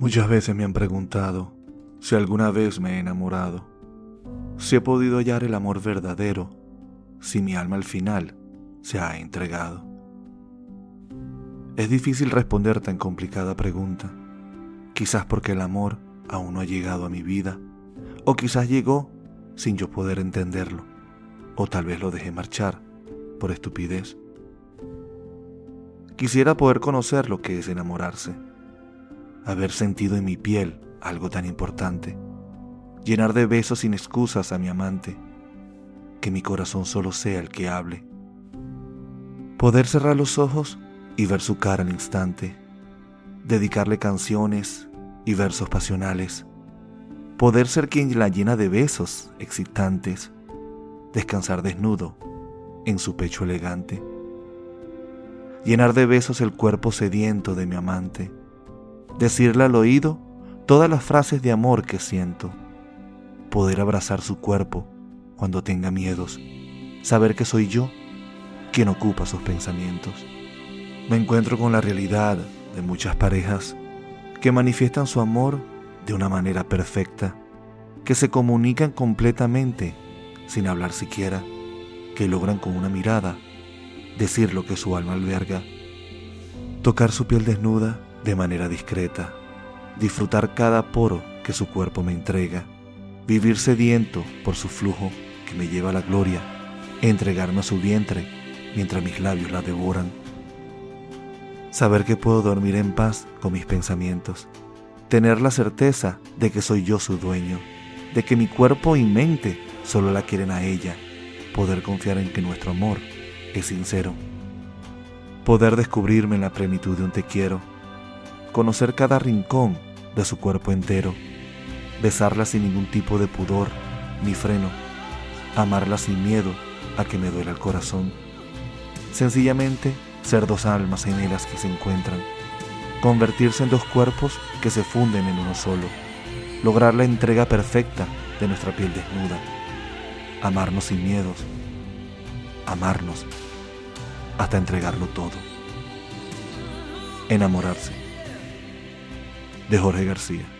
Muchas veces me han preguntado si alguna vez me he enamorado, si he podido hallar el amor verdadero, si mi alma al final se ha entregado. Es difícil responder tan complicada pregunta, quizás porque el amor aún no ha llegado a mi vida, o quizás llegó sin yo poder entenderlo, o tal vez lo dejé marchar por estupidez. Quisiera poder conocer lo que es enamorarse haber sentido en mi piel algo tan importante, llenar de besos sin excusas a mi amante, que mi corazón solo sea el que hable, poder cerrar los ojos y ver su cara al instante, dedicarle canciones y versos pasionales, poder ser quien la llena de besos excitantes, descansar desnudo en su pecho elegante, llenar de besos el cuerpo sediento de mi amante, decirle al oído todas las frases de amor que siento, poder abrazar su cuerpo cuando tenga miedos, saber que soy yo quien ocupa sus pensamientos. Me encuentro con la realidad de muchas parejas que manifiestan su amor de una manera perfecta, que se comunican completamente sin hablar siquiera, que logran con una mirada decir lo que su alma alberga, tocar su piel desnuda de manera discreta, disfrutar cada poro que su cuerpo me entrega, vivir sediento por su flujo que me lleva a la gloria, entregarme a su vientre mientras mis labios la devoran. Saber que puedo dormir en paz con mis pensamientos, tener la certeza de que soy yo su dueño, de que mi cuerpo y mente solo la quieren a ella, poder confiar en que nuestro amor es sincero, poder descubrirme en la plenitud de un te quiero, conocer cada rincón de su cuerpo entero, besarla sin ningún tipo de pudor ni freno, amarla sin miedo a que me duela el corazón. Sencillamente ser dos almas gemelas que se encuentran, convertirse en dos cuerpos que se funden en uno solo, lograr la entrega perfecta de nuestra piel desnuda, amarnos sin miedos, amarnos hasta entregarlo todo, enamorarse de Jorge García.